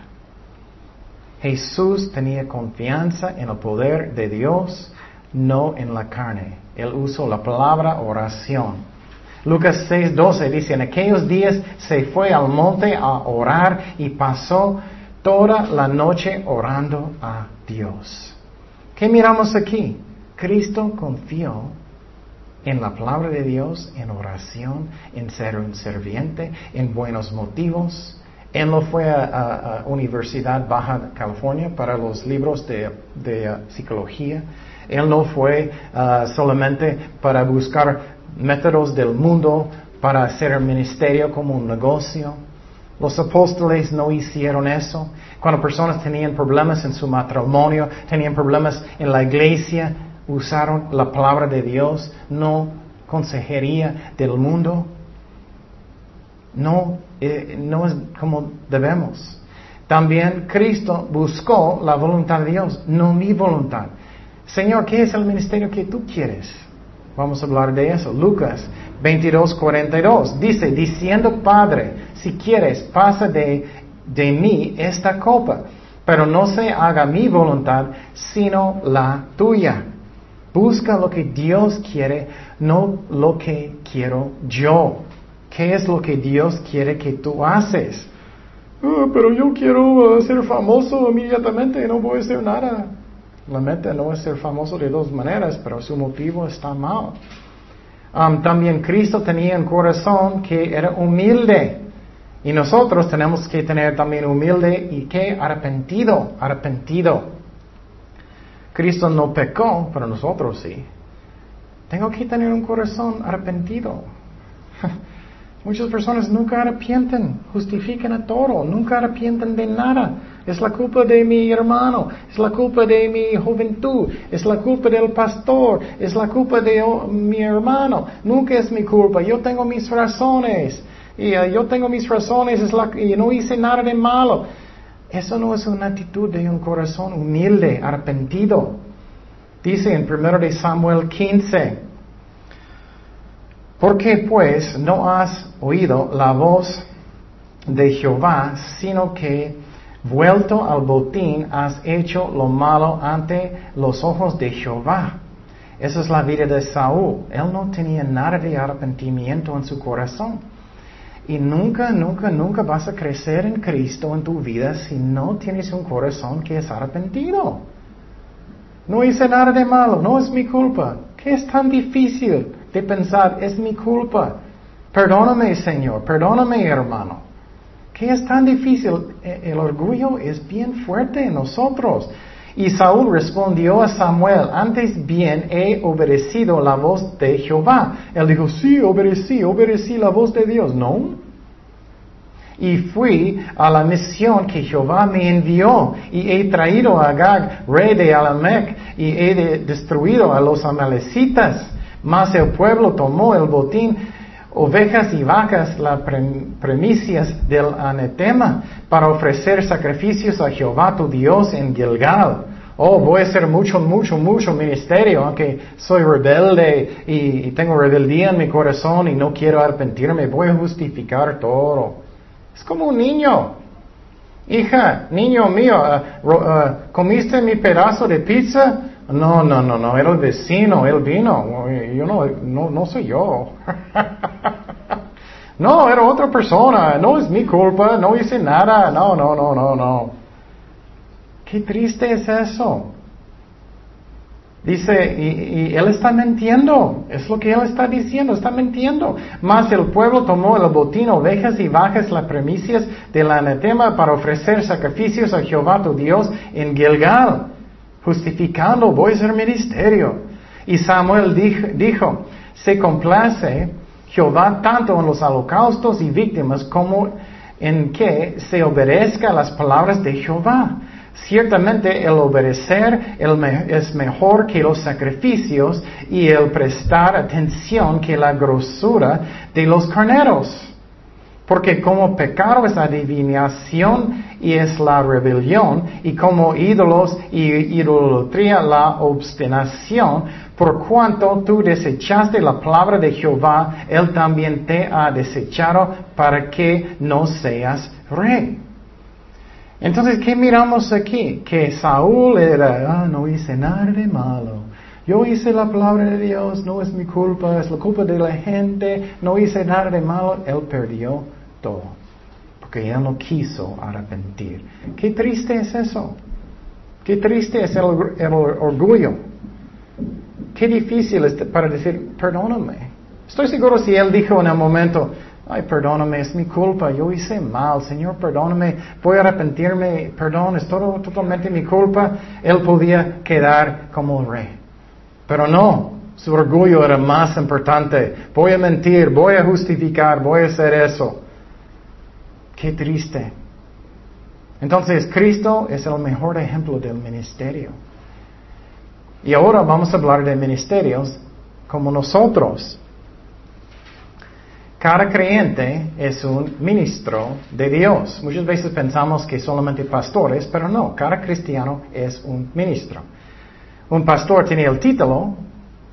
Jesús tenía confianza en el poder de Dios, no en la carne. Él usó la palabra oración. Lucas 6:12 dice, en aquellos días se fue al monte a orar y pasó toda la noche orando a Dios. ¿Qué miramos aquí? Cristo confió en la palabra de Dios, en oración, en ser un serviente, en buenos motivos. Él no fue a, la Universidad Baja California para los libros de, uh, psicología. Él no fue uh, solamente para buscar métodos del mundo para hacer el ministerio como un negocio. Los apóstoles no hicieron eso. Cuando personas tenían problemas en su matrimonio, tenían problemas en la iglesia, usaron la palabra de Dios, no consejería del mundo. No, eh, no es como debemos. También Cristo buscó la voluntad de Dios, no mi voluntad. Señor, ¿qué es el ministerio que tú quieres? Vamos a hablar de eso. Lucas 22, 42. Dice, diciendo, Padre, si quieres, pasa de, de mí esta copa, pero no se haga mi voluntad, sino la tuya. Busca lo que Dios quiere, no lo que quiero yo. ¿Qué es lo que Dios quiere que tú haces? Ah, pero yo quiero uh, ser famoso inmediatamente y no voy a hacer nada. La meta no es ser famoso de dos maneras, pero su motivo está mal. Um, también Cristo tenía un corazón que era humilde. Y nosotros tenemos que tener también humilde y que arrepentido, arrepentido. Cristo no pecó, pero nosotros sí. Tengo que tener un corazón arrepentido. Muchas personas nunca arrepienten, justifican a todo, nunca arrepienten de nada. Es la culpa de mi hermano, es la culpa de mi juventud, es la culpa del pastor, es la culpa de mi hermano. Nunca es mi culpa, yo tengo mis razones. Y uh, yo tengo mis razones y no hice nada de malo. Eso no es una actitud de un corazón humilde, arrepentido. Dice en 1 de Samuel 15, ¿Por qué pues no has oído la voz de Jehová, sino que vuelto al botín has hecho lo malo ante los ojos de Jehová? Esa es la vida de Saúl. Él no tenía nada de arrepentimiento en su corazón. Y nunca, nunca, nunca vas a crecer en Cristo en tu vida si no tienes un corazón que es arrepentido. No hice nada de malo, no es mi culpa. ¿Qué es tan difícil? de pensar, es mi culpa. Perdóname, Señor, perdóname, hermano. ¿Qué es tan difícil? E, el orgullo es bien fuerte en nosotros. Y Saúl respondió a Samuel, antes bien he obedecido la voz de Jehová. Él dijo, sí, obedecí, obedecí la voz de Dios. No. Y fui a la misión que Jehová me envió y he traído a Agag, rey de Alamec, y he destruido a los amalecitas. Mas el pueblo tomó el botín, ovejas y vacas, las premisas del anatema, para ofrecer sacrificios a Jehová tu Dios en Gilgal. Oh, voy a hacer mucho, mucho, mucho ministerio, aunque soy rebelde y, tengo rebeldía en mi corazón y no quiero arrepentirme, voy a justificar todo. Es como un niño. Hija, niño mío, uh, uh, ¿comiste mi pedazo de pizza? No, no, no, no, era el vecino, él vino, yo no, no, no soy yo. no, era otra persona, no es mi culpa, no hice nada, no, no, no, no, no. Qué triste es eso. Dice, y, él está mintiendo, es lo que él está diciendo, está mintiendo. Mas el pueblo tomó el botín, ovejas y bajas, las premisas del anatema para ofrecer sacrificios a Jehová tu Dios en Gilgal, justificando, voy a ser ministerio. Y Samuel dijo, se complace Jehová tanto en los holocaustos y víctimas como en que se obedezca las palabras de Jehová. Ciertamente el obedecer es mejor que los sacrificios y el prestar atención que la grosura de los carneros. Porque como pecado es adivinación y es la rebelión, y como ídolos y idolatría la obstinación, por cuanto tú desechaste la palabra de Jehová, Él también te ha desechado para que no seas rey. Entonces, ¿qué miramos aquí? Que Saúl era, ah, no hice nada de malo. Yo hice la palabra de Dios, no es mi culpa, es la culpa de la gente, no hice nada de malo. Él perdió todo, porque él no quiso arrepentir. Qué triste es eso. Qué triste es el, el orgullo. Qué difícil es para decir, perdóname. Estoy seguro si él dijo en el momento, Ay, perdóname, es mi culpa, yo hice mal, Señor, perdóname, voy a arrepentirme, perdón, es todo totalmente mi culpa. Él podía quedar como rey. Pero no, su orgullo era más importante. Voy a mentir, voy a justificar, voy a hacer eso. Qué triste. Entonces, Cristo es el mejor ejemplo del ministerio. Y ahora vamos a hablar de ministerios como nosotros. Cada creyente es un ministro de Dios. Muchas veces pensamos que solamente pastores, pero no, cada cristiano es un ministro. Un pastor tiene el título,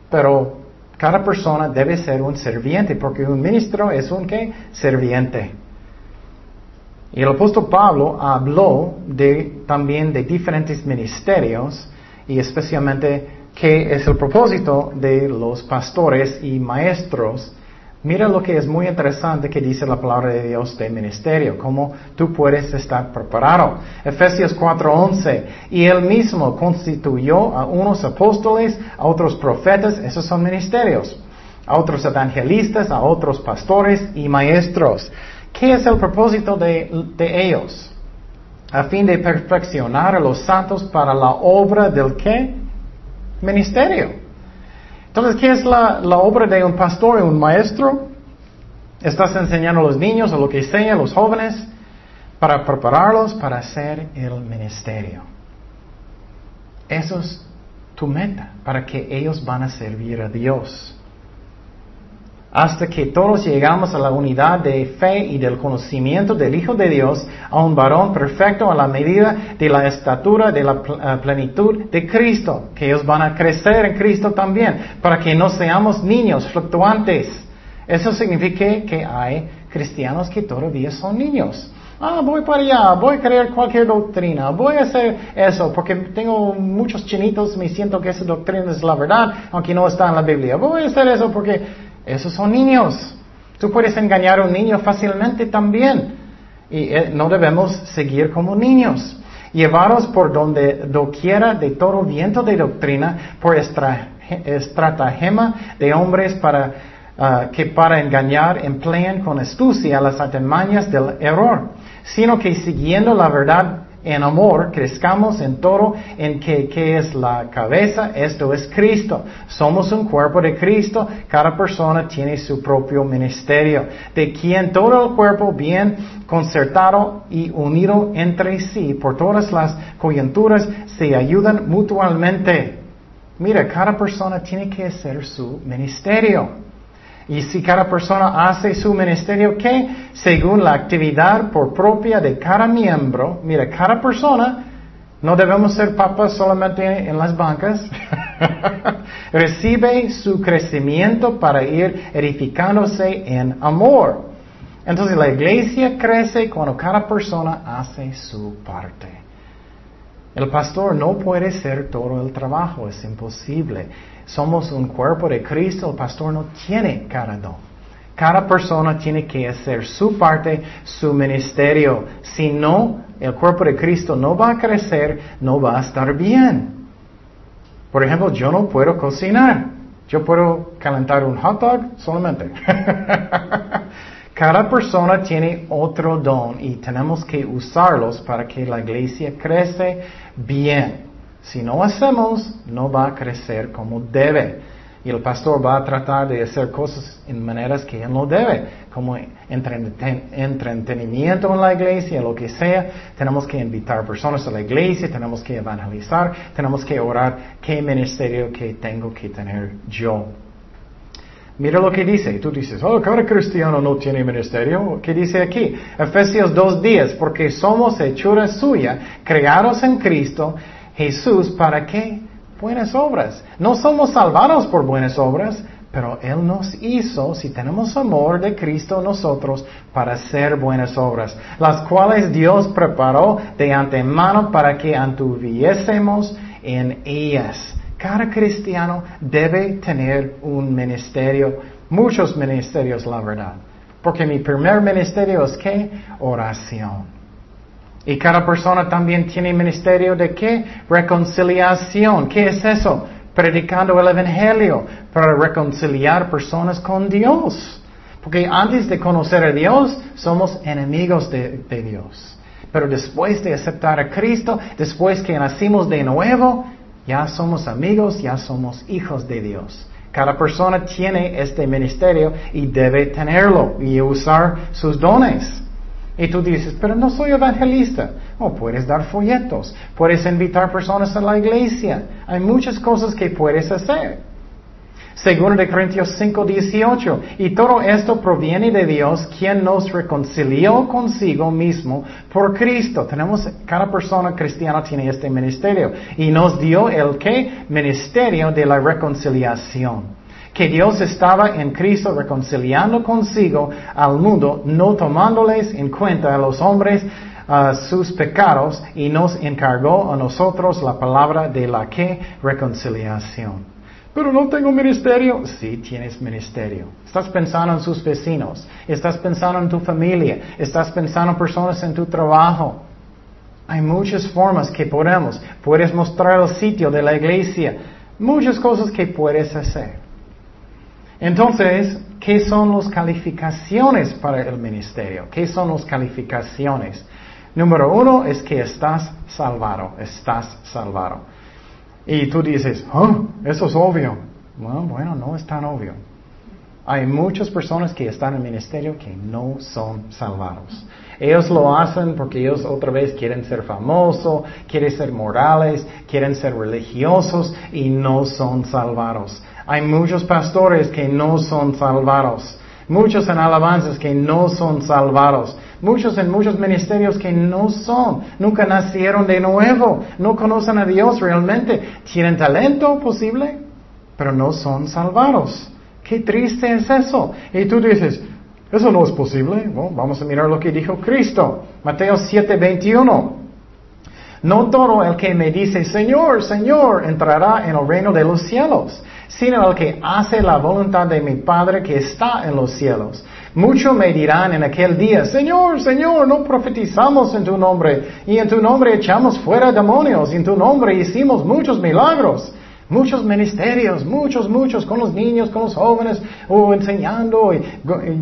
pero cada persona debe ser un serviente, porque un ministro es un qué? Serviente. Y el apóstol Pablo habló de, también de diferentes ministerios y especialmente qué es el propósito de los pastores y maestros Mira lo que es muy interesante que dice la palabra de Dios de ministerio, cómo tú puedes estar preparado. Efesios 4:11, y él mismo constituyó a unos apóstoles, a otros profetas, esos son ministerios, a otros evangelistas, a otros pastores y maestros. ¿Qué es el propósito de, ellos? A fin de perfeccionar a los santos para la obra del qué? Ministerio. Entonces, ¿qué es la, obra de un pastor y un maestro? Estás enseñando a los niños, a lo que sea, a los jóvenes, para prepararlos para hacer el ministerio. Eso es tu meta, para que ellos van a servir a Dios hasta que todos llegamos a la unidad de fe y del conocimiento del Hijo de Dios, a un varón perfecto a la medida de la estatura de la eh, plenitud de Cristo, que ellos van a crecer en Cristo también, para que no seamos niños fluctuantes. Eso significa que hay cristianos que todavía son niños. Ah, voy para allá, voy a creer cualquier doctrina, voy a hacer eso porque tengo muchos chinitos, me siento que esa doctrina es la verdad, aunque no está en la Biblia. Voy a hacer eso porque esos son niños. Tú puedes engañar a un niño fácilmente también. Y eh, no debemos seguir como niños. Llevaros por donde doquiera de todo viento de doctrina, por estratagema de hombres para, ah, que para engañar emplean con astucia las artimañas del error, sino que siguiendo la verdad en amor, crezcamos en todo, en que, es la cabeza, esto es Cristo. Somos un cuerpo de Cristo, cada persona tiene su propio ministerio, de quien todo el cuerpo bien concertado y unido entre sí por todas las coyunturas se ayudan mutuamente. Mira, cada persona tiene que hacer su ministerio. Y si cada persona hace su ministerio, ¿qué? Según la actividad por propia de cada miembro, mira, cada persona, no debemos ser papas solamente en las bancas, recibe su crecimiento para ir edificándose en amor. Entonces la iglesia crece cuando cada persona hace su parte. El pastor no puede hacer todo el trabajo, es imposible. Somos un cuerpo de Cristo, el pastor no tiene cada don. Cada persona tiene que hacer su parte, su ministerio. Si no, el cuerpo de Cristo no va a crecer, no va a estar bien. Por ejemplo, yo no puedo cocinar. Yo puedo calentar un hot dog solamente. Cada persona tiene otro don y tenemos que usarlos para que la iglesia crece bien. Si no hacemos, no va a crecer como debe. Y el pastor va a tratar de hacer cosas en maneras que él no debe, como entretenimiento en la iglesia, lo que sea. Tenemos que invitar personas a la iglesia, tenemos que evangelizar, tenemos que orar qué ministerio que tengo que tener yo. Mira lo que dice. Tú dices, oh, cada cristiano no tiene ministerio. ¿Qué dice aquí? Efesios 2.10, porque somos hechura suya, creados en Cristo Jesús, ¿para qué? buenas obras. No somos salvados por buenas obras, pero Él nos hizo, si tenemos amor de Cristo nosotros, para hacer buenas obras, las cuales Dios preparó de antemano para que antuviésemos en ellas. Cada cristiano debe tener un ministerio, muchos ministerios, la verdad. Porque mi primer ministerio es qué? Oración. Y cada persona también tiene ministerio de qué? Reconciliación. ¿Qué es eso? Predicando el Evangelio para reconciliar personas con Dios. Porque antes de conocer a Dios, somos enemigos de, de Dios. Pero después de aceptar a Cristo, después que nacimos de nuevo, ya somos amigos, ya somos hijos de Dios. Cada persona tiene este ministerio y debe tenerlo y usar sus dones. Y tú dices, pero no soy evangelista. O oh, puedes dar folletos, puedes invitar personas a la iglesia. Hay muchas cosas que puedes hacer. Segundo de Corintios 5, 18. Y todo esto proviene de Dios, quien nos reconcilió consigo mismo por Cristo. Tenemos, cada persona cristiana tiene este ministerio. Y nos dio el que? Ministerio de la reconciliación que Dios estaba en Cristo reconciliando consigo al mundo, no tomándoles en cuenta a los hombres sus pecados y nos encargó a nosotros la palabra de la que reconciliación. Pero no tengo ministerio. Sí, tienes ministerio. Estás pensando en sus vecinos. Estás pensando en tu familia. Estás pensando en personas en tu trabajo. Hay muchas formas que podemos. Puedes mostrar el sitio de la iglesia. Muchas cosas que puedes hacer. Entonces, ¿qué son las calificaciones para el ministerio? ¿Qué son las calificaciones? Número uno es que estás salvado, estás salvado. Y tú dices, oh, eso es obvio. Bueno, bueno, no es tan obvio. Hay muchas personas que están en el ministerio que no son salvados. Ellos lo hacen porque ellos otra vez quieren ser famosos, quieren ser morales, quieren ser religiosos y no son salvados. Hay muchos pastores que no son salvados. Muchos en alabanzas que no son salvados. Muchos en muchos ministerios que no son. Nunca nacieron de nuevo. No conocen a Dios realmente. Tienen talento posible, pero no son salvados. Qué triste es eso. Y tú dices, eso no es posible. vamos a mirar lo que dijo Cristo. Mateo 7:21. No todo el que me dice, Señor, Señor, entrará en el reino de los cielos, sino el que hace la voluntad de mi Padre que está en los cielos. Muchos me dirán en aquel día, Señor, Señor, no profetizamos en tu nombre, y en tu nombre echamos fuera demonios, y en tu nombre hicimos muchos milagros. Muchos ministerios, muchos, muchos, con los niños, con los jóvenes, o enseñando, y,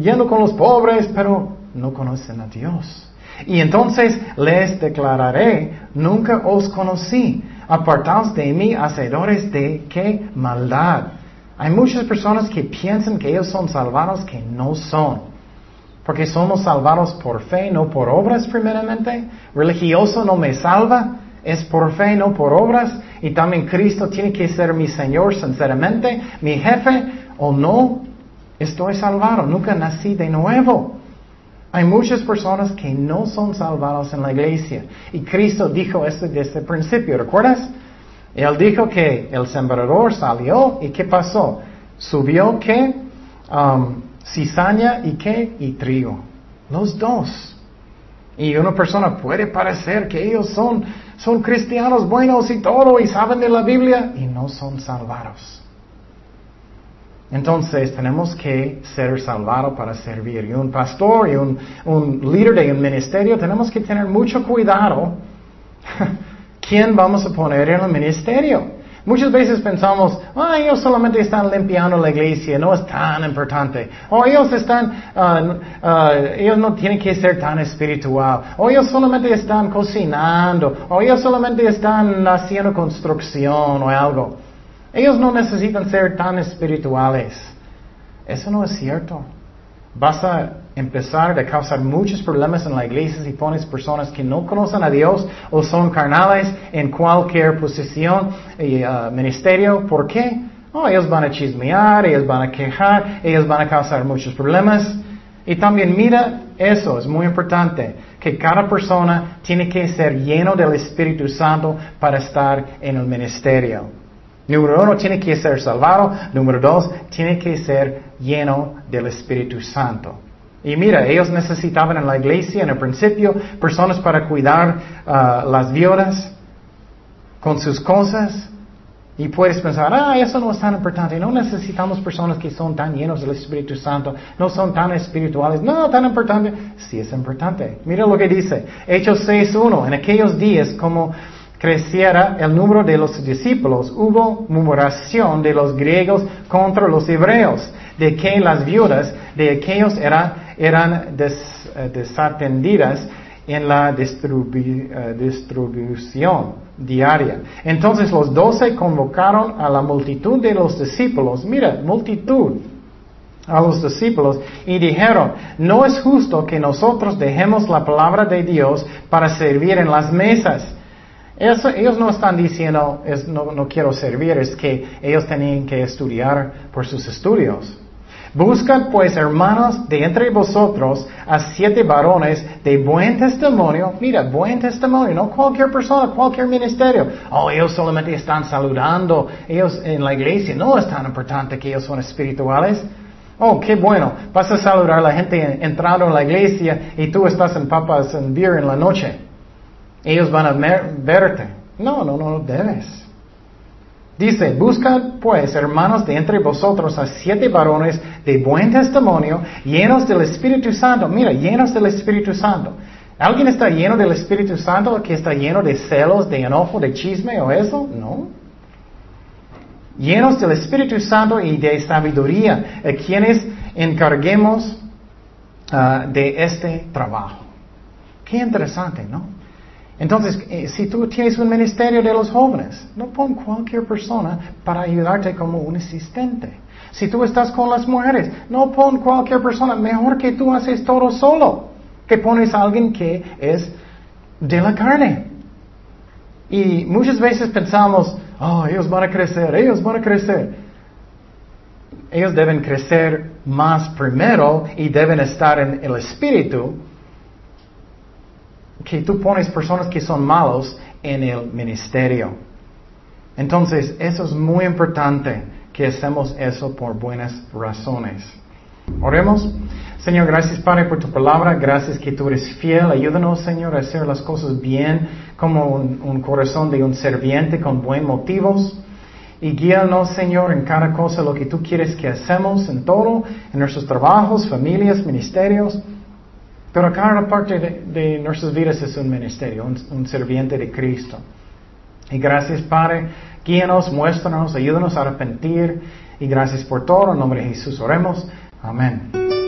yendo con los pobres, pero no conocen a Dios. Y entonces les declararé, nunca os conocí, apartaos de mí, hacedores de qué maldad. Hay muchas personas que piensan que ellos son salvados que no son. Porque somos salvados por fe, no por obras primeramente. Religioso no me salva, es por fe, no por obras. Y también Cristo tiene que ser mi Señor sinceramente, mi jefe, o no. Estoy salvado, nunca nací de nuevo. Hay muchas personas que no son salvadas en la iglesia. Y Cristo dijo esto desde el principio, ¿recuerdas? Él dijo que el sembrador salió y ¿qué pasó? Subió qué? Um, cizaña y qué? Y trigo. Los dos. Y una persona puede parecer que ellos son, son cristianos buenos y todo y saben de la Biblia y no son salvados. Entonces tenemos que ser salvados para servir. Y un pastor y un, líder de un ministerio tenemos que tener mucho cuidado quién vamos a poner en el ministerio. Muchas veces pensamos, ah, ellos solamente están limpiando la iglesia, no es tan importante. O ellos están, ah, ellos no tienen que ser tan espiritual. O ellos solamente están cocinando. O ellos solamente están haciendo construcción o algo. Ellos no necesitan ser tan espirituales. Eso no es cierto. Vas a empezar a causar muchos problemas en la iglesia si pones personas que no conocen a Dios o son carnales en cualquier posición y uh, ministerio. ¿Por qué? Oh, ellos van a chismear, ellos van a quejar, ellos van a causar muchos problemas. Y también mira eso, es muy importante, que cada persona tiene que ser lleno del Espíritu Santo para estar en el ministerio. Número uno, tiene que ser salvado. Número dos, tiene que ser lleno del Espíritu Santo. Y mira, ellos necesitaban en la iglesia en el principio personas para cuidar uh, las viudas con sus cosas. Y puedes pensar, ah, eso no es tan importante. No necesitamos personas que son tan llenos del Espíritu Santo, no son tan espirituales. No, tan importante. Sí es importante. Mira lo que dice. Hechos 6.1. En aquellos días, como creciera el número de los discípulos, hubo murmuración de los griegos contra los hebreos, de que las viudas de aquellos eran eh, desatendidas en la eh, distribución diaria. Entonces los doce convocaron a la multitud de los discípulos, mira, multitud, a los discípulos y dijeron, no es justo que nosotros dejemos la palabra de Dios para servir en las mesas ellos no están diciendo, no, quiero servir, es que ellos tenían que estudiar por sus estudios. Buscad pues, hermanos, de entre vosotros a siete varones de buen testimonio. Mira, buen testimonio, no cualquier persona, cualquier ministerio. Oh, ellos solamente están saludando. Ellos en la iglesia no es tan importante que ellos son espirituales. Oh, qué bueno. Vas a saludar a la gente entrando en la iglesia y tú estás en papas en beer en la noche. Ellos van a verte. No, no, no debes. Dice, busca pues, hermanos, de entre vosotros a siete varones de buen testimonio, llenos del Espíritu Santo. Mira, llenos del Espíritu Santo. ¿Alguien está lleno del Espíritu Santo que está lleno de celos, de enojo, de chisme o eso? No. Llenos del Espíritu Santo y de sabiduría, a quienes encarguemos ah, de este trabajo. Qué interesante, ¿no? Entonces, eh, si tú tienes un ministerio de los jóvenes, no pon cualquier persona para ayudarte como un asistente. Si tú estás con las mujeres, no pon cualquier persona, mejor que tú haces todo solo, que pones a alguien que es de la carne. Y muchas veces pensamos, oh, ellos van a crecer, ellos van a crecer. Ellos deben crecer más primero y deben estar en el espíritu que tú pones personas que son malos en el ministerio. Entonces, eso es muy importante que hacemos eso por buenas razones. Oremos. Señor, gracias Padre por tu palabra. Gracias que tú eres fiel. Ayúdanos, Señor, a hacer las cosas bien como un, corazón de un serviente con buenos motivos. Y guíanos, Señor, en cada cosa lo que tú quieres que hacemos, en todo, en nuestros trabajos, familias, ministerios. Pero cada parte de, nuestras vidas es un ministerio, un, un serviente de Cristo. Y gracias, Padre. Guíanos, muéstranos, ayúdanos a arrepentir. Y gracias por todo. En nombre de Jesús oremos. Amén.